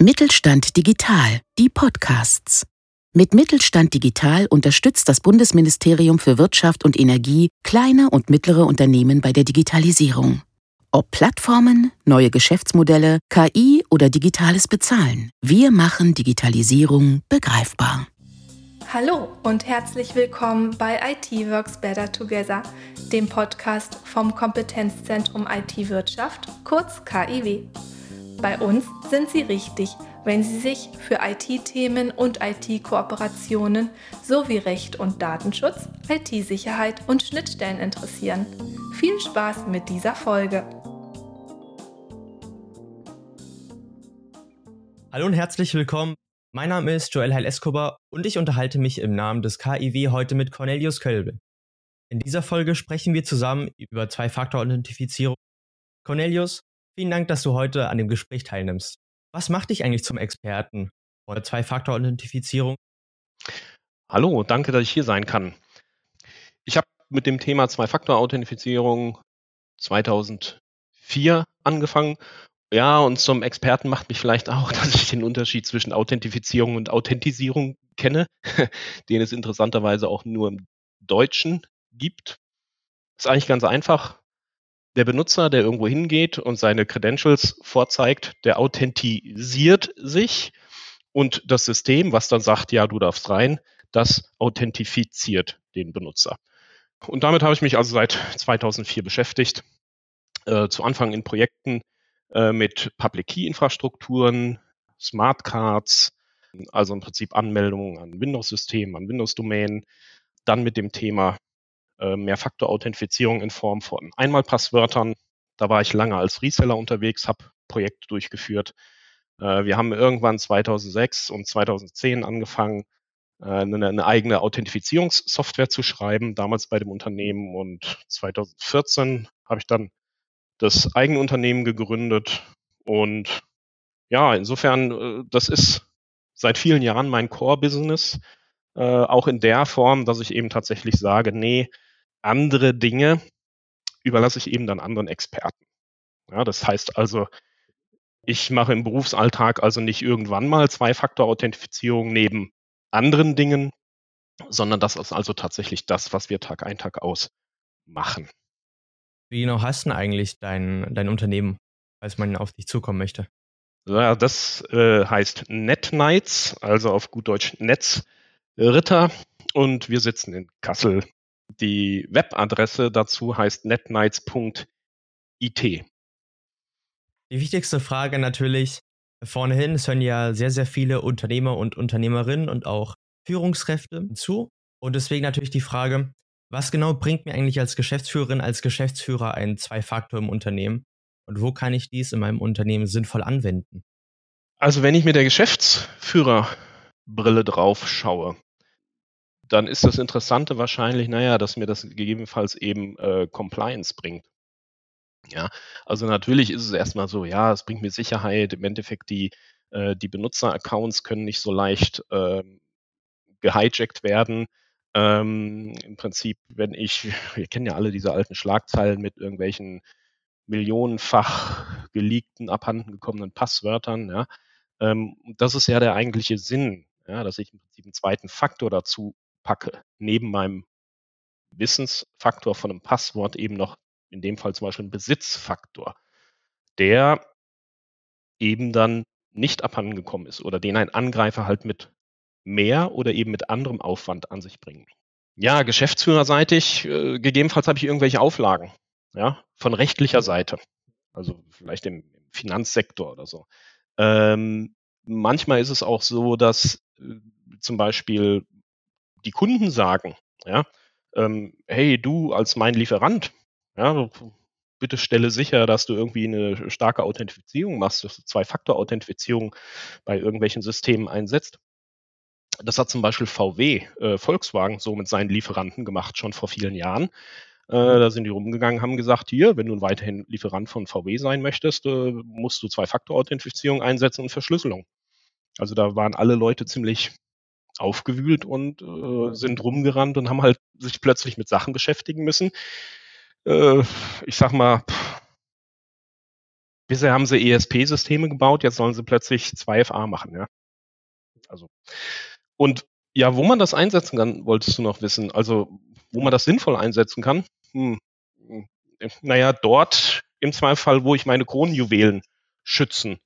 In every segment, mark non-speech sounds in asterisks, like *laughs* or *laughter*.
Mittelstand Digital, die Podcasts. Mit Mittelstand Digital unterstützt das Bundesministerium für Wirtschaft und Energie kleine und mittlere Unternehmen bei der Digitalisierung. Ob Plattformen, neue Geschäftsmodelle, KI oder digitales Bezahlen, wir machen Digitalisierung begreifbar. Hallo und herzlich willkommen bei IT Works Better Together, dem Podcast vom Kompetenzzentrum IT Wirtschaft, kurz KIW. Bei uns sind Sie richtig, wenn Sie sich für IT-Themen und IT-Kooperationen sowie Recht und Datenschutz, IT-Sicherheit und Schnittstellen interessieren. Viel Spaß mit dieser Folge! Hallo und herzlich willkommen. Mein Name ist Joel Heil Escobar und ich unterhalte mich im Namen des KIW heute mit Cornelius Kölbe. In dieser Folge sprechen wir zusammen über Zwei-Faktor-Authentifizierung. Cornelius, Vielen Dank, dass du heute an dem Gespräch teilnimmst. Was macht dich eigentlich zum Experten oder Zwei-Faktor-Authentifizierung? Hallo, danke, dass ich hier sein kann. Ich habe mit dem Thema Zwei-Faktor-Authentifizierung 2004 angefangen. Ja, und zum Experten macht mich vielleicht auch, *laughs* dass ich den Unterschied zwischen Authentifizierung und Authentisierung kenne, *laughs* den es interessanterweise auch nur im Deutschen gibt. Ist eigentlich ganz einfach der Benutzer, der irgendwo hingeht und seine Credentials vorzeigt, der authentisiert sich und das System, was dann sagt, ja, du darfst rein, das authentifiziert den Benutzer. Und damit habe ich mich also seit 2004 beschäftigt. Äh, zu Anfang in Projekten äh, mit Public Key Infrastrukturen, Smart Cards, also im Prinzip Anmeldungen an Windows-Systemen, an Windows-Domänen. Dann mit dem Thema äh, Mehrfaktor-Authentifizierung in Form von Einmalpasswörtern. Da war ich lange als Reseller unterwegs, habe Projekte durchgeführt. Äh, wir haben irgendwann 2006 und 2010 angefangen, äh, eine, eine eigene Authentifizierungssoftware zu schreiben, damals bei dem Unternehmen. Und 2014 habe ich dann das eigene Unternehmen gegründet. Und ja, insofern, das ist seit vielen Jahren mein Core-Business. Äh, auch in der Form, dass ich eben tatsächlich sage, nee, andere Dinge überlasse ich eben dann anderen Experten. Ja, das heißt also, ich mache im Berufsalltag also nicht irgendwann mal Zwei-Faktor-Authentifizierung neben anderen Dingen, sondern das ist also tatsächlich das, was wir Tag ein, Tag aus machen. Wie genau hast du eigentlich dein, dein Unternehmen, falls man auf dich zukommen möchte? Ja, das äh, heißt NetNights, also auf gut Deutsch Netzritter. Und wir sitzen in Kassel die Webadresse dazu heißt netnights.it. Die wichtigste Frage natürlich vornehin, es hören ja sehr, sehr viele Unternehmer und Unternehmerinnen und auch Führungskräfte zu. Und deswegen natürlich die Frage, was genau bringt mir eigentlich als Geschäftsführerin, als Geschäftsführer ein Zwei-Faktor im Unternehmen? Und wo kann ich dies in meinem Unternehmen sinnvoll anwenden? Also wenn ich mit der Geschäftsführerbrille drauf schaue, dann ist das Interessante wahrscheinlich, naja, dass mir das gegebenenfalls eben äh, Compliance bringt. Ja, also natürlich ist es erstmal so, ja, es bringt mir Sicherheit. Im Endeffekt die, äh, die Benutzeraccounts können nicht so leicht äh, gehijackt werden. Ähm, Im Prinzip, wenn ich, *laughs* wir kennen ja alle diese alten Schlagzeilen mit irgendwelchen millionenfach geleakten, abhanden gekommenen Passwörtern, ja. Ähm, das ist ja der eigentliche Sinn, ja, dass ich im Prinzip einen zweiten Faktor dazu packe, neben meinem Wissensfaktor von einem Passwort eben noch in dem Fall zum Beispiel einen Besitzfaktor, der eben dann nicht abhandengekommen ist oder den ein Angreifer halt mit mehr oder eben mit anderem Aufwand an sich bringen. Ja, geschäftsführerseitig, äh, gegebenenfalls habe ich irgendwelche Auflagen, ja, von rechtlicher Seite, also vielleicht im, im Finanzsektor oder so. Ähm, manchmal ist es auch so, dass äh, zum Beispiel die Kunden sagen, ja, ähm, hey, du als mein Lieferant, ja, bitte stelle sicher, dass du irgendwie eine starke Authentifizierung machst, dass du Zwei-Faktor-Authentifizierung bei irgendwelchen Systemen einsetzt. Das hat zum Beispiel VW, äh, Volkswagen, so mit seinen Lieferanten gemacht, schon vor vielen Jahren. Äh, mhm. da sind die rumgegangen, haben gesagt, hier, wenn du weiterhin Lieferant von VW sein möchtest, äh, musst du Zwei-Faktor-Authentifizierung einsetzen und Verschlüsselung. Also da waren alle Leute ziemlich aufgewühlt und äh, sind rumgerannt und haben halt sich plötzlich mit Sachen beschäftigen müssen. Äh, ich sag mal, bisher haben sie ESP-Systeme gebaut, jetzt sollen sie plötzlich 2FA machen, ja. Also, und ja, wo man das einsetzen kann, wolltest du noch wissen. Also, wo man das sinnvoll einsetzen kann. Hm. Naja, dort im Zweifel, wo ich meine Kronjuwelen schützen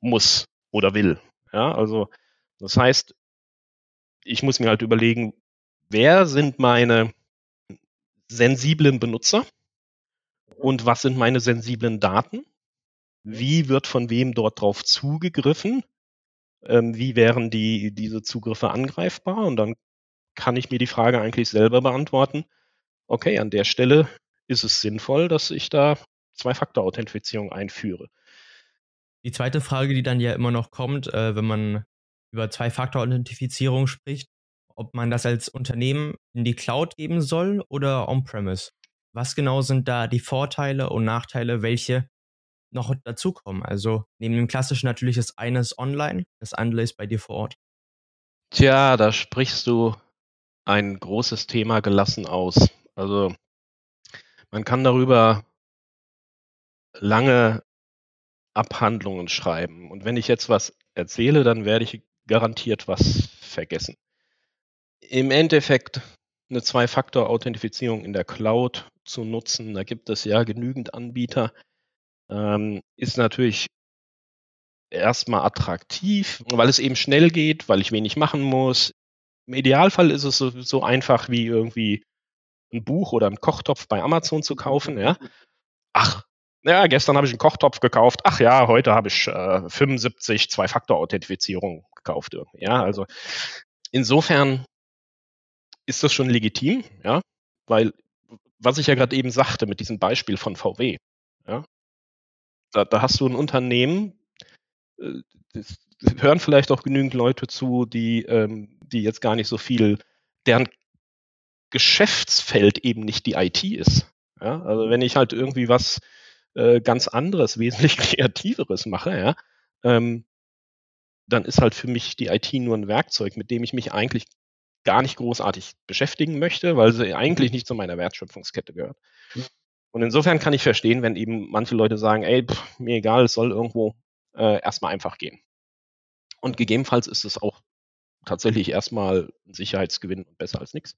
muss oder will. Ja, also, das heißt, ich muss mir halt überlegen, wer sind meine sensiblen Benutzer und was sind meine sensiblen Daten? Wie wird von wem dort drauf zugegriffen? Ähm, wie wären die, diese Zugriffe angreifbar? Und dann kann ich mir die Frage eigentlich selber beantworten. Okay, an der Stelle ist es sinnvoll, dass ich da Zwei-Faktor-Authentifizierung einführe. Die zweite Frage, die dann ja immer noch kommt, äh, wenn man über Zwei-Faktor-Authentifizierung spricht, ob man das als Unternehmen in die Cloud geben soll oder on-premise. Was genau sind da die Vorteile und Nachteile, welche noch dazukommen? Also neben dem klassischen natürlich das eine ist online, das andere ist bei dir vor Ort. Tja, da sprichst du ein großes Thema gelassen aus. Also man kann darüber lange Abhandlungen schreiben. Und wenn ich jetzt was erzähle, dann werde ich garantiert was vergessen. Im Endeffekt eine Zwei-Faktor-Authentifizierung in der Cloud zu nutzen, da gibt es ja genügend Anbieter, ähm, ist natürlich erstmal attraktiv, weil es eben schnell geht, weil ich wenig machen muss. Im Idealfall ist es so, so einfach wie irgendwie ein Buch oder einen Kochtopf bei Amazon zu kaufen, ja. Ach, ja, gestern habe ich einen Kochtopf gekauft. Ach ja, heute habe ich äh, 75 Zwei-Faktor-Authentifizierung gekauft. Ja, also insofern ist das schon legitim, ja, weil was ich ja gerade eben sagte mit diesem Beispiel von VW, ja, da, da hast du ein Unternehmen, äh, das hören vielleicht auch genügend Leute zu, die, ähm, die jetzt gar nicht so viel, deren Geschäftsfeld eben nicht die IT ist. Ja, also wenn ich halt irgendwie was äh, ganz anderes, *laughs* wesentlich kreativeres mache, ja, ähm, dann ist halt für mich die IT nur ein Werkzeug, mit dem ich mich eigentlich gar nicht großartig beschäftigen möchte, weil sie eigentlich nicht zu meiner Wertschöpfungskette gehört. Und insofern kann ich verstehen, wenn eben manche Leute sagen, ey, pff, mir egal, es soll irgendwo äh, erstmal einfach gehen. Und gegebenenfalls ist es auch tatsächlich erstmal ein Sicherheitsgewinn und besser als nichts.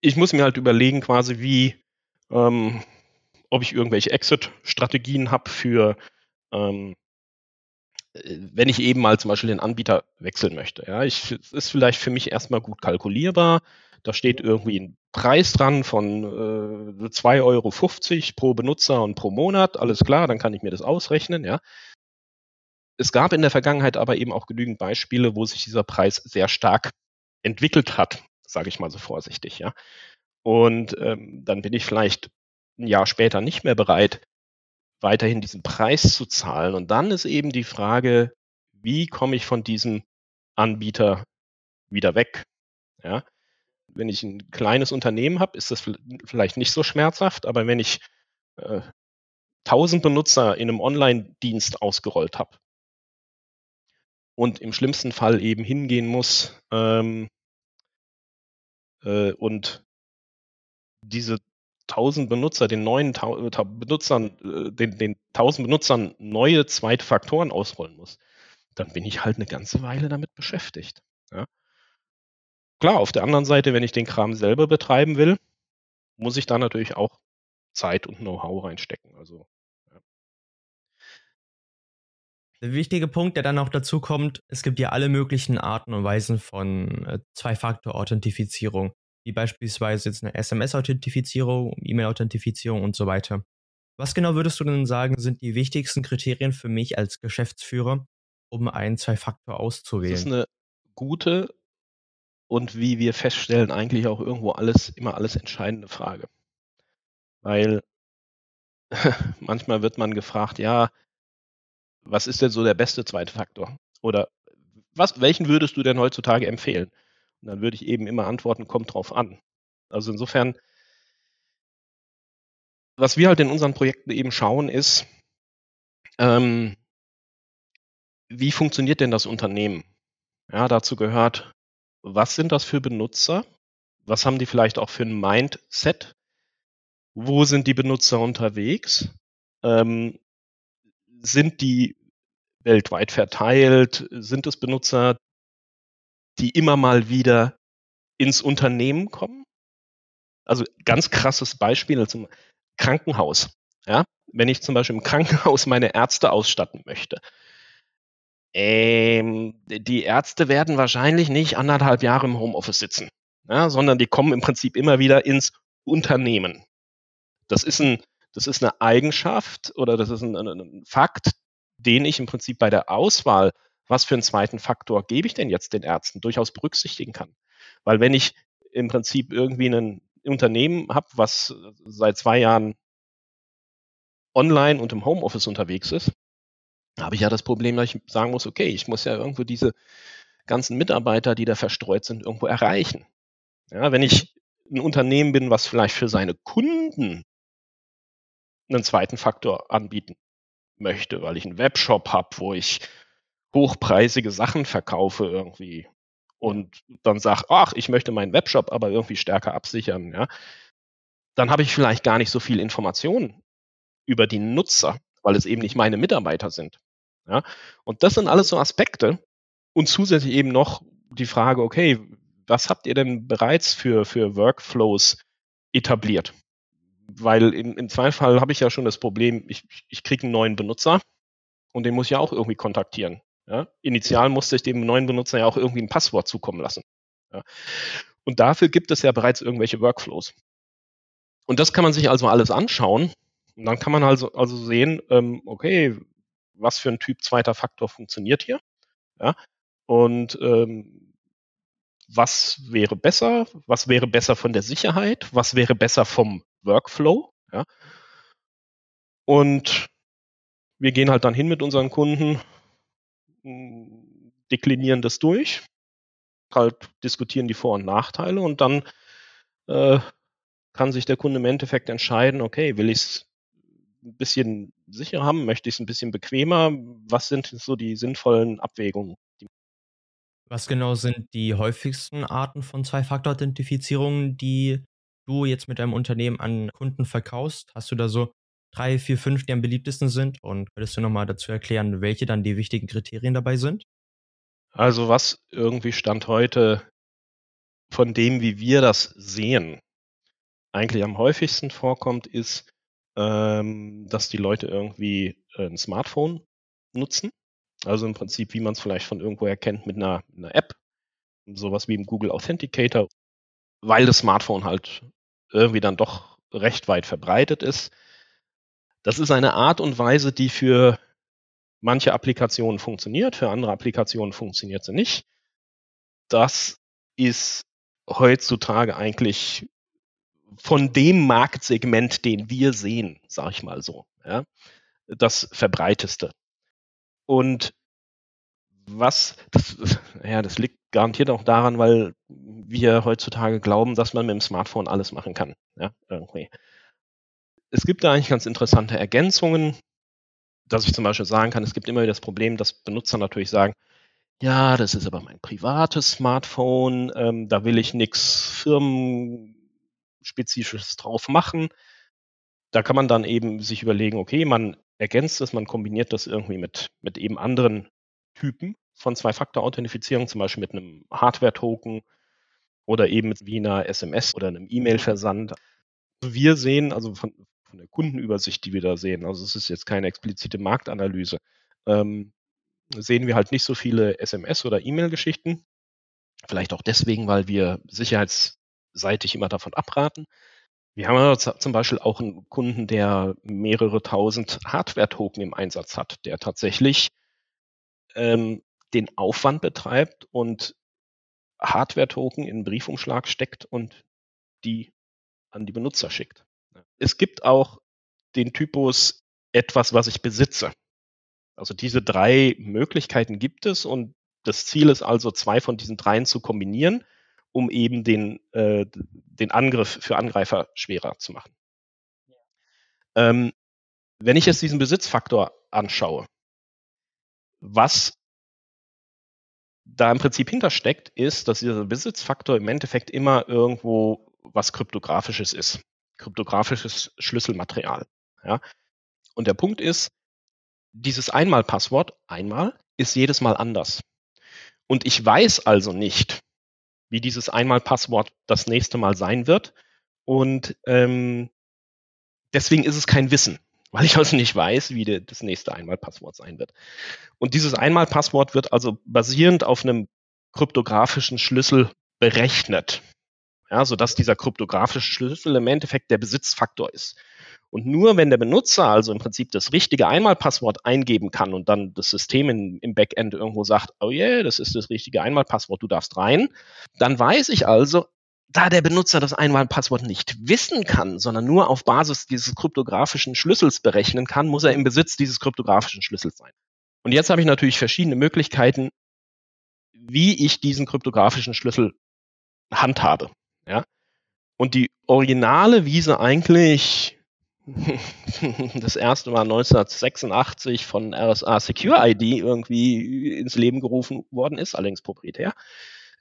Ich muss mir halt überlegen, quasi, wie, ähm, ob ich irgendwelche Exit-Strategien habe für ähm, äh, wenn ich eben mal zum Beispiel den Anbieter wechseln möchte. Ja, ich, es ist vielleicht für mich erstmal gut kalkulierbar. Da steht irgendwie ein Preis dran von äh, 2,50 Euro pro Benutzer und pro Monat. Alles klar, dann kann ich mir das ausrechnen. Ja. Es gab in der Vergangenheit aber eben auch genügend Beispiele, wo sich dieser Preis sehr stark entwickelt hat, sage ich mal so vorsichtig. Ja. Und ähm, dann bin ich vielleicht ein Jahr später nicht mehr bereit, weiterhin diesen Preis zu zahlen. Und dann ist eben die Frage, wie komme ich von diesem Anbieter wieder weg? Ja? Wenn ich ein kleines Unternehmen habe, ist das vielleicht nicht so schmerzhaft, aber wenn ich äh, 1000 Benutzer in einem Online-Dienst ausgerollt habe und im schlimmsten Fall eben hingehen muss ähm, äh, und diese 1000 Benutzer, den neuen äh, Benutzern, äh, den, den 1000 Benutzern neue zweite Faktoren ausrollen muss, dann bin ich halt eine ganze Weile damit beschäftigt. Ja. Klar, auf der anderen Seite, wenn ich den Kram selber betreiben will, muss ich da natürlich auch Zeit und Know-how reinstecken. Also. Der wichtige Punkt, der dann auch dazu kommt, es gibt ja alle möglichen Arten und Weisen von äh, Zwei-Faktor-Authentifizierung wie beispielsweise jetzt eine SMS-Authentifizierung, E-Mail-Authentifizierung und so weiter. Was genau würdest du denn sagen, sind die wichtigsten Kriterien für mich als Geschäftsführer, um einen Zwei-Faktor auszuwählen? Das ist eine gute und wie wir feststellen, eigentlich auch irgendwo alles, immer alles entscheidende Frage. Weil *laughs* manchmal wird man gefragt, ja, was ist denn so der beste zweite Faktor? Oder was, welchen würdest du denn heutzutage empfehlen? Und dann würde ich eben immer antworten, kommt drauf an. Also insofern, was wir halt in unseren Projekten eben schauen, ist, ähm, wie funktioniert denn das Unternehmen? Ja, dazu gehört, was sind das für Benutzer? Was haben die vielleicht auch für ein Mindset? Wo sind die Benutzer unterwegs? Ähm, sind die weltweit verteilt? Sind es Benutzer, die immer mal wieder ins Unternehmen kommen? Also ganz krasses Beispiel zum Krankenhaus. Ja, wenn ich zum Beispiel im Krankenhaus meine Ärzte ausstatten möchte, ähm, die Ärzte werden wahrscheinlich nicht anderthalb Jahre im Homeoffice sitzen, ja, sondern die kommen im Prinzip immer wieder ins Unternehmen. Das ist ein, das ist eine Eigenschaft oder das ist ein, ein Fakt, den ich im Prinzip bei der Auswahl, was für einen zweiten Faktor gebe ich denn jetzt den Ärzten, durchaus berücksichtigen kann. Weil wenn ich im Prinzip irgendwie ein Unternehmen habe, was seit zwei Jahren online und im Homeoffice unterwegs ist, habe ich ja das Problem, dass ich sagen muss, okay, ich muss ja irgendwo diese ganzen Mitarbeiter, die da verstreut sind, irgendwo erreichen. Ja, wenn ich ein Unternehmen bin, was vielleicht für seine Kunden einen zweiten Faktor anbieten möchte, weil ich einen Webshop habe, wo ich hochpreisige Sachen verkaufe irgendwie und dann sage, ach, ich möchte meinen Webshop aber irgendwie stärker absichern, ja, dann habe ich vielleicht gar nicht so viel Informationen über die Nutzer, weil es eben nicht meine Mitarbeiter sind. Ja? Und das sind alles so Aspekte und zusätzlich eben noch die Frage, okay, was habt ihr denn bereits für, für Workflows etabliert? Weil im, im Zweifel habe ich ja schon das Problem, ich, ich kriege einen neuen Benutzer und den muss ich ja auch irgendwie kontaktieren. Ja? Initial musste ich dem neuen Benutzer ja auch irgendwie ein Passwort zukommen lassen. Ja? Und dafür gibt es ja bereits irgendwelche Workflows. Und das kann man sich also alles anschauen. Und dann kann man also, also sehen, ähm, okay, was für ein Typ zweiter Faktor funktioniert hier. Ja? Und ähm, was wäre besser? Was wäre besser von der Sicherheit? Was wäre besser vom Workflow? Ja? Und wir gehen halt dann hin mit unseren Kunden, deklinieren das durch, halt diskutieren die Vor- und Nachteile und dann äh, kann sich der Kunde im Endeffekt entscheiden, okay, will ich es ein bisschen sicher haben, möchte ich es ein bisschen bequemer? Was sind so die sinnvollen Abwägungen? Was genau sind die häufigsten Arten von Zwei-Faktor-Authentifizierungen, die du jetzt mit deinem Unternehmen an Kunden verkaufst? Hast du da so drei, vier, fünf, die am beliebtesten sind? Und würdest du nochmal dazu erklären, welche dann die wichtigen Kriterien dabei sind? Also was irgendwie Stand heute von dem, wie wir das sehen, eigentlich am häufigsten vorkommt, ist, ähm, dass die Leute irgendwie äh, ein Smartphone nutzen. Also im Prinzip, wie man es vielleicht von irgendwo erkennt mit einer, einer App, sowas wie im Google Authenticator, weil das Smartphone halt irgendwie dann doch recht weit verbreitet ist. Das ist eine Art und Weise, die für manche Applikationen funktioniert, für andere Applikationen funktioniert sie nicht. Das ist heutzutage eigentlich von dem Marktsegment, den wir sehen, sage ich mal so, ja, das verbreiteste. Und was, das, ja, das liegt garantiert auch daran, weil wir heutzutage glauben, dass man mit dem Smartphone alles machen kann. Ja, irgendwie. Es gibt da eigentlich ganz interessante Ergänzungen, dass ich zum Beispiel sagen kann, es gibt immer wieder das Problem, dass Benutzer natürlich sagen, ja, das ist aber mein privates Smartphone, ähm, da will ich nichts firmenspezifisches drauf machen. Da kann man dann eben sich überlegen, okay, man ergänzt es, man kombiniert das irgendwie mit, mit eben anderen Typen von Zwei-Faktor-Authentifizierung, zum Beispiel mit einem Hardware-Token oder eben wie einer SMS oder einem E-Mail-Versand. Wir sehen, also von, von, der Kundenübersicht, die wir da sehen, also es ist jetzt keine explizite Marktanalyse, ähm, sehen wir halt nicht so viele SMS- oder E-Mail-Geschichten. Vielleicht auch deswegen, weil wir sicherheitsseitig immer davon abraten. Wir haben aber zum Beispiel auch einen Kunden, der mehrere tausend Hardware-Token im Einsatz hat, der tatsächlich ähm, den Aufwand betreibt und Hardware-Token in einen Briefumschlag steckt und die an die Benutzer schickt. Es gibt auch den Typus etwas, was ich besitze. Also diese drei Möglichkeiten gibt es und das Ziel ist also, zwei von diesen dreien zu kombinieren um eben den, äh, den Angriff für Angreifer schwerer zu machen. Ähm, wenn ich jetzt diesen Besitzfaktor anschaue, was da im Prinzip hintersteckt, ist, dass dieser Besitzfaktor im Endeffekt immer irgendwo was kryptografisches ist. Kryptografisches Schlüsselmaterial. Ja? Und der Punkt ist, dieses Einmal-Passwort, einmal, ist jedes Mal anders. Und ich weiß also nicht, wie dieses Einmal-Passwort das nächste Mal sein wird. Und ähm, deswegen ist es kein Wissen, *laughs* weil ich also nicht weiß, wie de, das nächste Einmal-Passwort sein wird. Und dieses Einmal-Passwort wird also basierend auf einem kryptografischen Schlüssel berechnet. Ja, sodass dieser kryptografische Schlüssel im Endeffekt der Besitzfaktor ist. Und nur wenn der Benutzer also im Prinzip das richtige Einmalpasswort eingeben kann und dann das System in, im Backend irgendwo sagt, oh yeah, das ist das richtige Einmalpasswort, du darfst rein, dann weiß ich also, da der Benutzer das Einmalpasswort nicht wissen kann, sondern nur auf Basis dieses kryptografischen Schlüssels berechnen kann, muss er im Besitz dieses kryptografischen Schlüssels sein. Und jetzt habe ich natürlich verschiedene Möglichkeiten, wie ich diesen kryptografischen Schlüssel handhabe. Ja? Und die originale Wiese eigentlich *laughs* das erste Mal 1986 von RSA Secure ID irgendwie ins Leben gerufen worden ist, allerdings proprietär,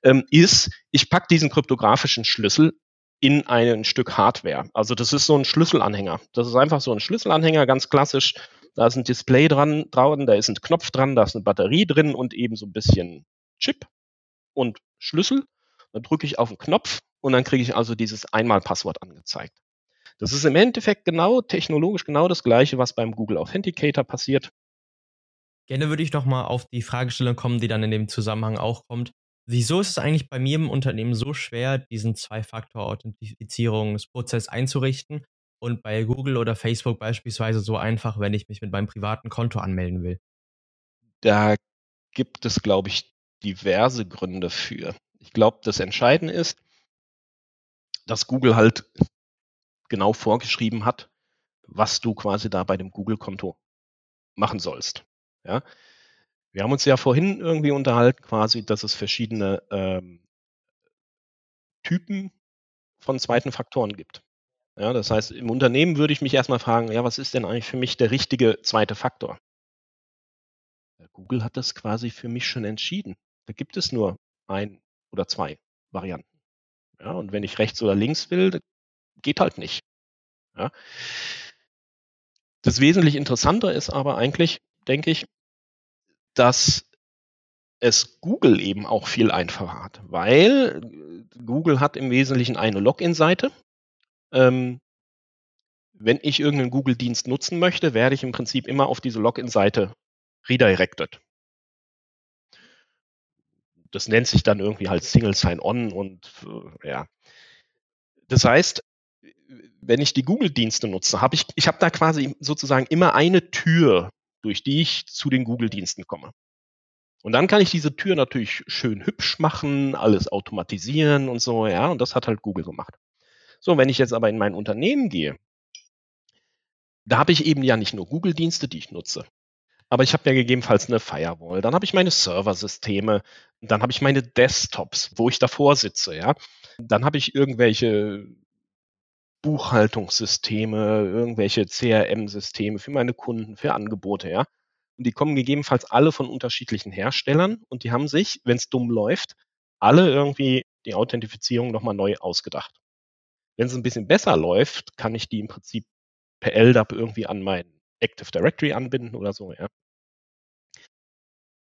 ähm, ist, ich packe diesen kryptografischen Schlüssel in ein Stück Hardware. Also das ist so ein Schlüsselanhänger. Das ist einfach so ein Schlüsselanhänger, ganz klassisch. Da ist ein Display dran, dran, da ist ein Knopf dran, da ist eine Batterie drin und eben so ein bisschen Chip und Schlüssel. Dann drücke ich auf den Knopf und dann kriege ich also dieses Einmalpasswort angezeigt. Das ist im Endeffekt genau technologisch genau das gleiche, was beim Google Authenticator passiert. Gerne würde ich noch mal auf die Fragestellung kommen, die dann in dem Zusammenhang auch kommt. Wieso ist es eigentlich bei mir im Unternehmen so schwer, diesen Zwei-Faktor-Authentifizierungsprozess einzurichten und bei Google oder Facebook beispielsweise so einfach, wenn ich mich mit meinem privaten Konto anmelden will? Da gibt es, glaube ich, diverse Gründe für. Ich glaube, das Entscheidende ist, dass Google halt genau vorgeschrieben hat, was du quasi da bei dem Google-Konto machen sollst. Ja. Wir haben uns ja vorhin irgendwie unterhalten, quasi, dass es verschiedene ähm, Typen von zweiten Faktoren gibt. Ja, das heißt, im Unternehmen würde ich mich erstmal fragen, ja, was ist denn eigentlich für mich der richtige zweite Faktor? Google hat das quasi für mich schon entschieden. Da gibt es nur ein oder zwei Varianten. Ja, und wenn ich rechts oder links will, geht halt nicht. Ja. Das wesentlich Interessante ist aber eigentlich, denke ich, dass es Google eben auch viel einfacher hat, weil Google hat im Wesentlichen eine Login-Seite. Ähm, wenn ich irgendeinen Google-Dienst nutzen möchte, werde ich im Prinzip immer auf diese Login-Seite redirected. Das nennt sich dann irgendwie halt Single Sign-On und äh, ja. Das heißt, wenn ich die Google-Dienste nutze, habe ich, ich habe da quasi sozusagen immer eine Tür, durch die ich zu den Google-Diensten komme. Und dann kann ich diese Tür natürlich schön hübsch machen, alles automatisieren und so, ja, und das hat halt Google gemacht. So, wenn ich jetzt aber in mein Unternehmen gehe, da habe ich eben ja nicht nur Google-Dienste, die ich nutze, aber ich habe ja gegebenenfalls eine Firewall, dann habe ich meine Serversysteme, dann habe ich meine Desktops, wo ich davor sitze, ja. Dann habe ich irgendwelche Buchhaltungssysteme, irgendwelche CRM-Systeme für meine Kunden, für Angebote, ja. Und die kommen gegebenenfalls alle von unterschiedlichen Herstellern und die haben sich, wenn es dumm läuft, alle irgendwie die Authentifizierung nochmal neu ausgedacht. Wenn es ein bisschen besser läuft, kann ich die im Prinzip per LDAP irgendwie an mein Active Directory anbinden oder so, ja.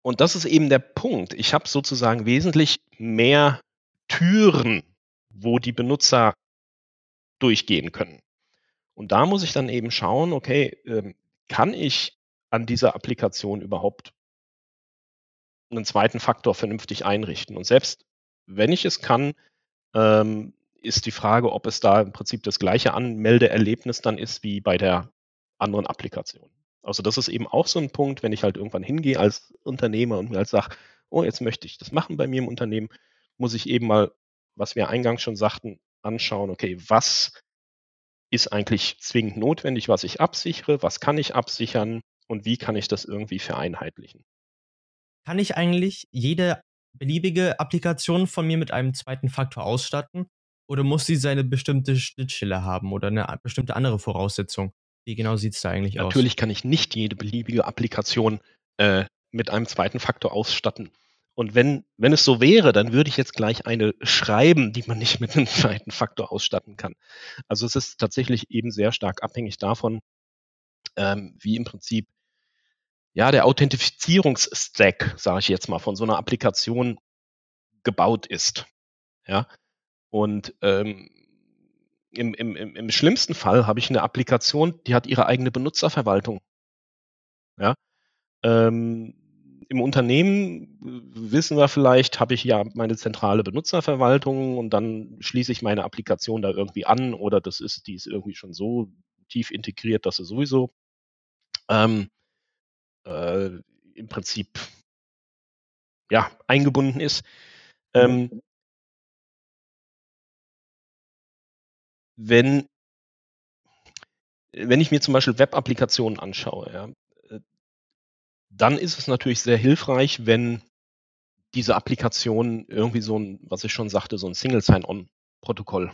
Und das ist eben der Punkt. Ich habe sozusagen wesentlich mehr Türen, wo die Benutzer durchgehen können. Und da muss ich dann eben schauen, okay, ähm, kann ich an dieser Applikation überhaupt einen zweiten Faktor vernünftig einrichten? Und selbst wenn ich es kann, ähm, ist die Frage, ob es da im Prinzip das gleiche Anmeldeerlebnis dann ist wie bei der anderen Applikation. Also das ist eben auch so ein Punkt, wenn ich halt irgendwann hingehe als Unternehmer und mir halt sage, oh, jetzt möchte ich das machen bei mir im Unternehmen, muss ich eben mal, was wir eingangs schon sagten, anschauen, okay, was ist eigentlich zwingend notwendig, was ich absichere, was kann ich absichern und wie kann ich das irgendwie vereinheitlichen. Kann ich eigentlich jede beliebige Applikation von mir mit einem zweiten Faktor ausstatten oder muss sie seine bestimmte Schnittstelle haben oder eine bestimmte andere Voraussetzung? Wie genau sieht es da eigentlich Natürlich aus? Natürlich kann ich nicht jede beliebige Applikation äh, mit einem zweiten Faktor ausstatten. Und wenn, wenn es so wäre, dann würde ich jetzt gleich eine schreiben, die man nicht mit einem *laughs* zweiten Faktor ausstatten kann. Also es ist tatsächlich eben sehr stark abhängig davon, ähm, wie im Prinzip ja der Authentifizierungsstack, sage ich jetzt mal, von so einer Applikation gebaut ist. Ja. Und ähm, im, im, im schlimmsten Fall habe ich eine Applikation, die hat ihre eigene Benutzerverwaltung. Ja. Ähm, Im Unternehmen äh, wissen wir vielleicht, habe ich ja meine zentrale Benutzerverwaltung und dann schließe ich meine Applikation da irgendwie an oder das ist, die ist irgendwie schon so tief integriert, dass sie sowieso ähm, äh, im Prinzip ja eingebunden ist. Ähm, wenn, wenn ich mir zum Beispiel Web-Applikationen anschaue, ja, äh, dann ist es natürlich sehr hilfreich, wenn diese Applikationen irgendwie so ein, was ich schon sagte, so ein Single Sign-On-Protokoll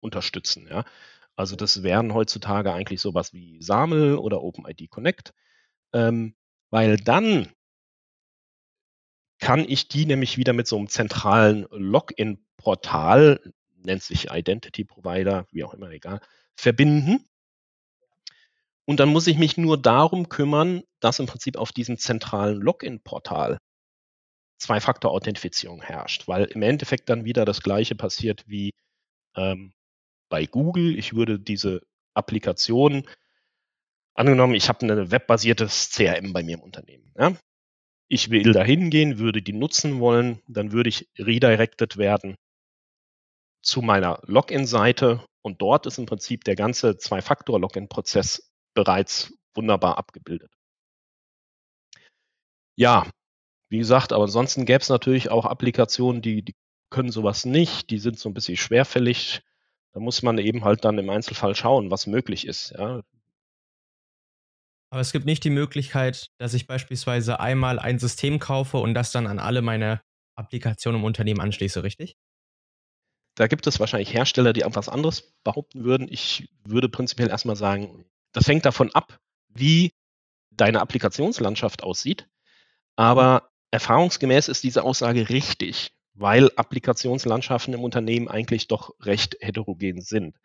unterstützen. Ja. Also das wären heutzutage eigentlich sowas wie SAML oder OpenID Connect, ähm, weil dann kann ich die nämlich wieder mit so einem zentralen Login-Portal nennt sich Identity Provider, wie auch immer, egal, verbinden. Und dann muss ich mich nur darum kümmern, dass im Prinzip auf diesem zentralen Login-Portal Zwei-Faktor-Authentifizierung herrscht, weil im Endeffekt dann wieder das gleiche passiert wie ähm, bei Google. Ich würde diese Applikation, angenommen, ich habe ein webbasiertes CRM bei mir im Unternehmen. Ja? Ich will da hingehen, würde die nutzen wollen, dann würde ich redirected werden zu meiner Login-Seite und dort ist im Prinzip der ganze Zwei-Faktor-Login-Prozess bereits wunderbar abgebildet. Ja, wie gesagt, aber ansonsten gäbe es natürlich auch Applikationen, die, die können sowas nicht, die sind so ein bisschen schwerfällig. Da muss man eben halt dann im Einzelfall schauen, was möglich ist. Ja. Aber es gibt nicht die Möglichkeit, dass ich beispielsweise einmal ein System kaufe und das dann an alle meine Applikationen im Unternehmen anschließe, richtig? Da gibt es wahrscheinlich Hersteller, die etwas anderes behaupten würden. Ich würde prinzipiell erstmal sagen, das hängt davon ab, wie deine Applikationslandschaft aussieht. Aber erfahrungsgemäß ist diese Aussage richtig, weil Applikationslandschaften im Unternehmen eigentlich doch recht heterogen sind.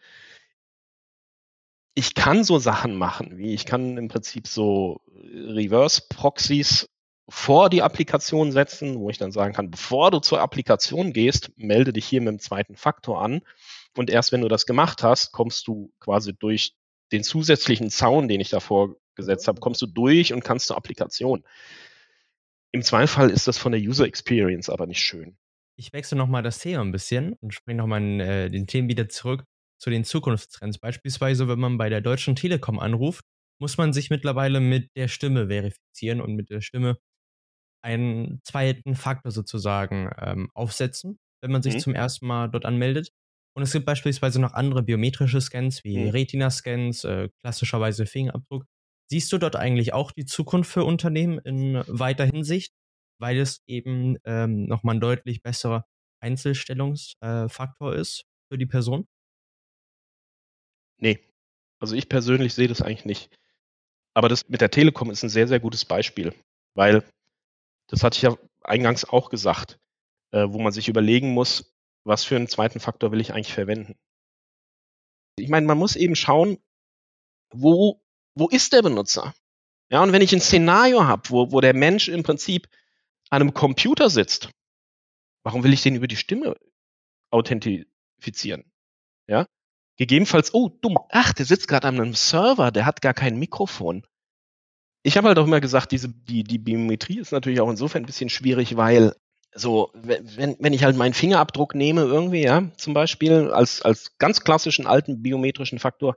Ich kann so Sachen machen, wie ich kann im Prinzip so Reverse-Proxys vor die Applikation setzen, wo ich dann sagen kann, bevor du zur Applikation gehst, melde dich hier mit dem zweiten Faktor an. Und erst wenn du das gemacht hast, kommst du quasi durch den zusätzlichen Zaun, den ich davor gesetzt habe, kommst du durch und kannst zur Applikation. Im Zweifel ist das von der User Experience aber nicht schön. Ich wechsle nochmal das Thema ein bisschen und springe nochmal äh, den Themen wieder zurück zu den Zukunftstrends. Beispielsweise, wenn man bei der Deutschen Telekom anruft, muss man sich mittlerweile mit der Stimme verifizieren und mit der Stimme einen zweiten Faktor sozusagen ähm, aufsetzen, wenn man sich mhm. zum ersten Mal dort anmeldet. Und es gibt beispielsweise noch andere biometrische Scans wie mhm. Retina-Scans, äh, klassischerweise Fingerabdruck. Siehst du dort eigentlich auch die Zukunft für Unternehmen in weiter Hinsicht, weil es eben ähm, nochmal ein deutlich besserer Einzelstellungsfaktor äh, ist für die Person? Nee, also ich persönlich sehe das eigentlich nicht. Aber das mit der Telekom ist ein sehr, sehr gutes Beispiel, weil das hatte ich ja eingangs auch gesagt, äh, wo man sich überlegen muss, was für einen zweiten Faktor will ich eigentlich verwenden. Ich meine, man muss eben schauen, wo, wo ist der Benutzer? Ja, und wenn ich ein Szenario habe, wo, wo der Mensch im Prinzip an einem Computer sitzt, warum will ich den über die Stimme authentifizieren? Ja, gegebenenfalls, oh, dumm, ach, der sitzt gerade an einem Server, der hat gar kein Mikrofon ich habe halt auch immer gesagt, diese, die, die Biometrie ist natürlich auch insofern ein bisschen schwierig, weil so, wenn, wenn ich halt meinen Fingerabdruck nehme, irgendwie, ja, zum Beispiel, als, als ganz klassischen alten biometrischen Faktor,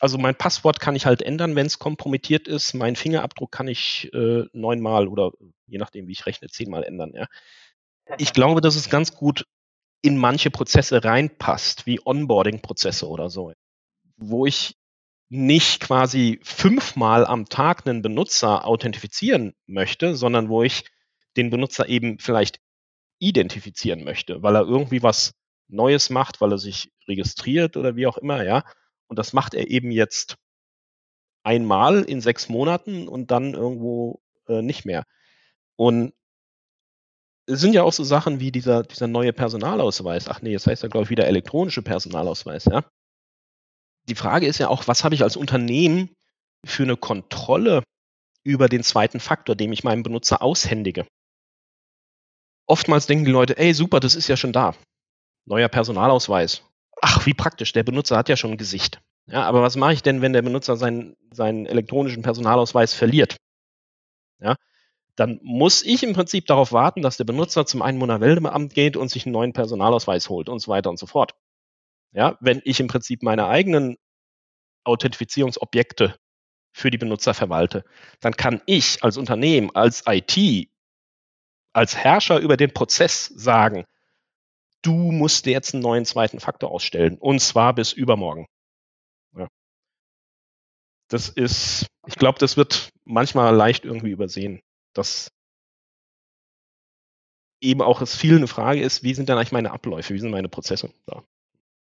also mein Passwort kann ich halt ändern, wenn es kompromittiert ist. Mein Fingerabdruck kann ich äh, neunmal oder je nachdem, wie ich rechne, zehnmal ändern, ja. Ich glaube, dass es ganz gut in manche Prozesse reinpasst, wie Onboarding-Prozesse oder so, wo ich nicht quasi fünfmal am Tag einen Benutzer authentifizieren möchte, sondern wo ich den Benutzer eben vielleicht identifizieren möchte, weil er irgendwie was Neues macht, weil er sich registriert oder wie auch immer, ja. Und das macht er eben jetzt einmal in sechs Monaten und dann irgendwo äh, nicht mehr. Und es sind ja auch so Sachen wie dieser, dieser neue Personalausweis. Ach nee, jetzt heißt er, glaube ich, wieder elektronische Personalausweis, ja die Frage ist ja auch, was habe ich als Unternehmen für eine Kontrolle über den zweiten Faktor, dem ich meinem Benutzer aushändige. Oftmals denken die Leute, ey, super, das ist ja schon da. Neuer Personalausweis. Ach, wie praktisch, der Benutzer hat ja schon ein Gesicht. Ja, aber was mache ich denn, wenn der Benutzer seinen, seinen elektronischen Personalausweis verliert? Ja, dann muss ich im Prinzip darauf warten, dass der Benutzer zum Einwohnermeldeamt geht und sich einen neuen Personalausweis holt und so weiter und so fort. Ja, wenn ich im Prinzip meine eigenen Authentifizierungsobjekte für die Benutzer verwalte, dann kann ich als Unternehmen, als IT, als Herrscher über den Prozess sagen, du musst dir jetzt einen neuen zweiten Faktor ausstellen und zwar bis übermorgen. Ja. Das ist, ich glaube, das wird manchmal leicht irgendwie übersehen, dass eben auch es viel eine Frage ist, wie sind dann eigentlich meine Abläufe, wie sind meine Prozesse da?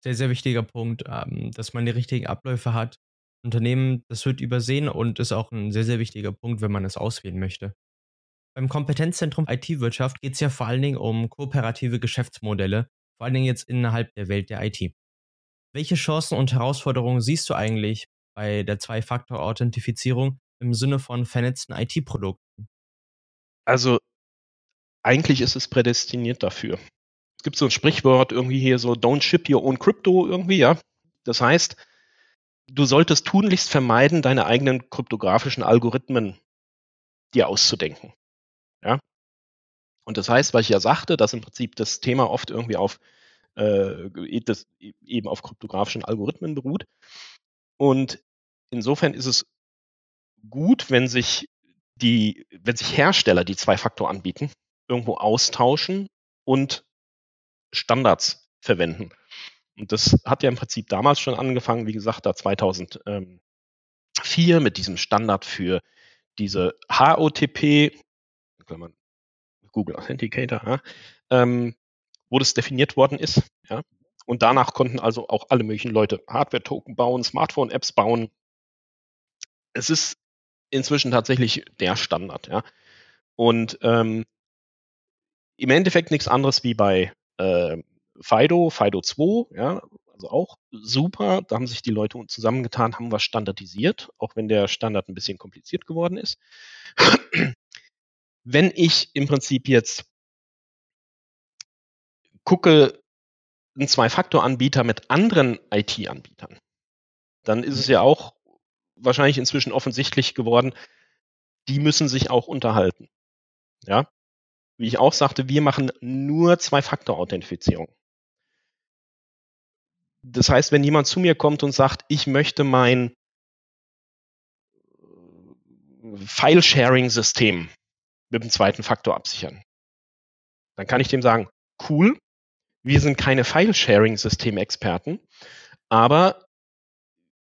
Sehr, sehr wichtiger Punkt, ähm, dass man die richtigen Abläufe hat. Unternehmen, das wird übersehen und ist auch ein sehr, sehr wichtiger Punkt, wenn man es auswählen möchte. Beim Kompetenzzentrum IT-Wirtschaft geht es ja vor allen Dingen um kooperative Geschäftsmodelle, vor allen Dingen jetzt innerhalb der Welt der IT. Welche Chancen und Herausforderungen siehst du eigentlich bei der Zwei-Faktor-Authentifizierung im Sinne von vernetzten IT-Produkten? Also eigentlich ist es prädestiniert dafür. Es gibt so ein Sprichwort irgendwie hier so, don't ship your own crypto irgendwie, ja. Das heißt, du solltest tunlichst vermeiden, deine eigenen kryptografischen Algorithmen dir auszudenken. Ja? Und das heißt, weil ich ja sagte, dass im Prinzip das Thema oft irgendwie auf äh, das eben auf kryptografischen Algorithmen beruht. Und insofern ist es gut, wenn sich die, wenn sich Hersteller, die Zwei-Faktor anbieten, irgendwo austauschen und Standards verwenden. Und das hat ja im Prinzip damals schon angefangen, wie gesagt, da 2004 mit diesem Standard für diese HOTP, Google Authenticator, ja, ähm, wo das definiert worden ist. Ja. Und danach konnten also auch alle möglichen Leute Hardware-Token bauen, Smartphone-Apps bauen. Es ist inzwischen tatsächlich der Standard. Ja. Und ähm, im Endeffekt nichts anderes wie bei äh, Fido, Fido 2, ja, also auch super. Da haben sich die Leute zusammengetan, haben was standardisiert, auch wenn der Standard ein bisschen kompliziert geworden ist. wenn ich im Prinzip jetzt gucke, einen Zwei-Faktor-Anbieter mit anderen IT-Anbietern, dann ist es ja auch wahrscheinlich inzwischen offensichtlich geworden, die müssen sich auch unterhalten. Ja, wie ich auch sagte, wir machen nur Zwei-Faktor-Authentifizierung. Das heißt, wenn jemand zu mir kommt und sagt, ich möchte mein File-Sharing-System mit dem zweiten Faktor absichern, dann kann ich dem sagen, cool, wir sind keine File-Sharing-System-Experten, aber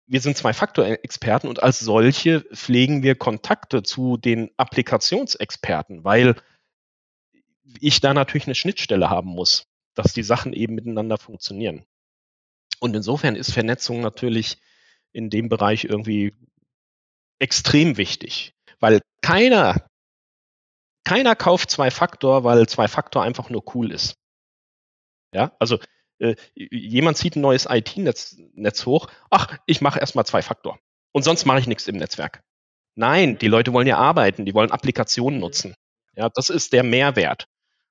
wir sind Zwei-Faktor-Experten und als solche pflegen wir Kontakte zu den Applikationsexperten, weil ich da natürlich eine Schnittstelle haben muss, dass die Sachen eben miteinander funktionieren. Und insofern ist Vernetzung natürlich in dem Bereich irgendwie extrem wichtig, weil keiner, keiner kauft zwei Faktor, weil zwei Faktor einfach nur cool ist. Ja, also äh, jemand zieht ein neues IT-Netz Netz hoch. Ach, ich mache erstmal zwei Faktor. Und sonst mache ich nichts im Netzwerk. Nein, die Leute wollen ja arbeiten, die wollen Applikationen nutzen. Ja, das ist der Mehrwert.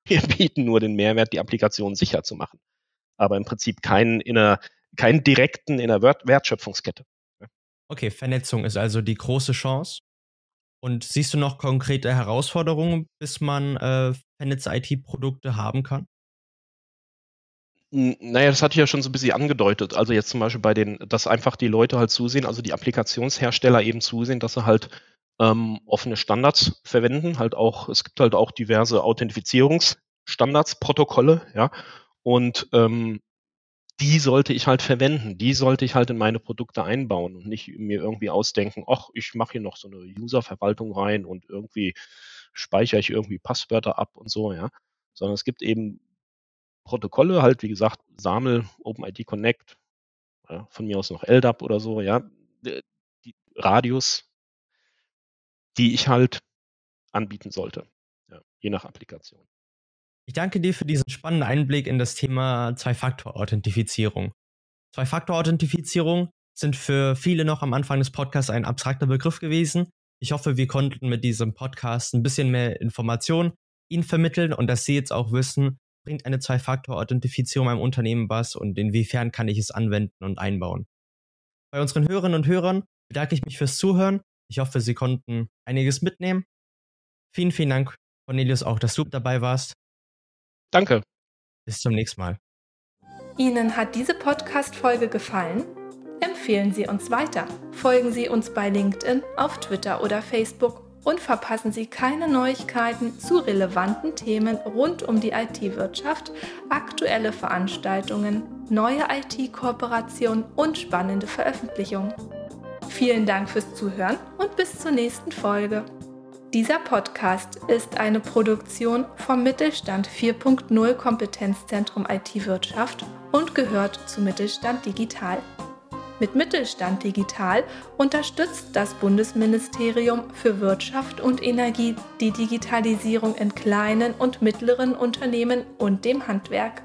Wir *laughs* bieten nur den Mehrwert, die Applikation sicher zu machen aber im Prinzip keinen in einer, keinen direkten in der Wertschöpfungskette. Okay, Vernetzung ist also die große Chance. Und siehst du noch konkrete Herausforderungen, bis man äh, vernetzte IT-Produkte haben kann? Naja, das hatte ich ja schon so ein bisschen angedeutet. Also jetzt zum Beispiel bei den, dass einfach die Leute halt zusehen, also die Applikationshersteller eben zusehen, dass sie halt ähm, offene Standards verwenden. Halt auch, es gibt halt auch diverse Authentifizierungsstandards, Protokolle, ja. Und ähm, die sollte ich halt verwenden, die sollte ich halt in meine Produkte einbauen und nicht mir irgendwie ausdenken, ach, ich mache hier noch so eine User-Verwaltung rein und irgendwie speichere ich irgendwie Passwörter ab und so, ja. Sondern es gibt eben Protokolle, halt wie gesagt, SAML, OpenID Connect, ja, von mir aus noch LDAP oder so, ja, die Radius, die ich halt anbieten sollte, ja, je nach Applikation. Ich danke dir für diesen spannenden Einblick in das Thema Zwei-Faktor-Authentifizierung. Zwei-Faktor-Authentifizierung sind für viele noch am Anfang des Podcasts ein abstrakter Begriff gewesen. Ich hoffe, wir konnten mit diesem Podcast ein bisschen mehr Informationen Ihnen vermitteln und dass Sie jetzt auch wissen, bringt eine Zwei-Faktor-Authentifizierung meinem Unternehmen was und inwiefern kann ich es anwenden und einbauen. Bei unseren Hörerinnen und Hörern bedanke ich mich fürs Zuhören. Ich hoffe, Sie konnten einiges mitnehmen. Vielen, vielen Dank, Cornelius, auch, dass du dabei warst. Danke. Bis zum nächsten Mal. Ihnen hat diese Podcast-Folge gefallen? Empfehlen Sie uns weiter. Folgen Sie uns bei LinkedIn, auf Twitter oder Facebook und verpassen Sie keine Neuigkeiten zu relevanten Themen rund um die IT-Wirtschaft, aktuelle Veranstaltungen, neue IT-Kooperationen und spannende Veröffentlichungen. Vielen Dank fürs Zuhören und bis zur nächsten Folge. Dieser Podcast ist eine Produktion vom Mittelstand 4.0 Kompetenzzentrum IT-Wirtschaft und gehört zu Mittelstand Digital. Mit Mittelstand Digital unterstützt das Bundesministerium für Wirtschaft und Energie die Digitalisierung in kleinen und mittleren Unternehmen und dem Handwerk.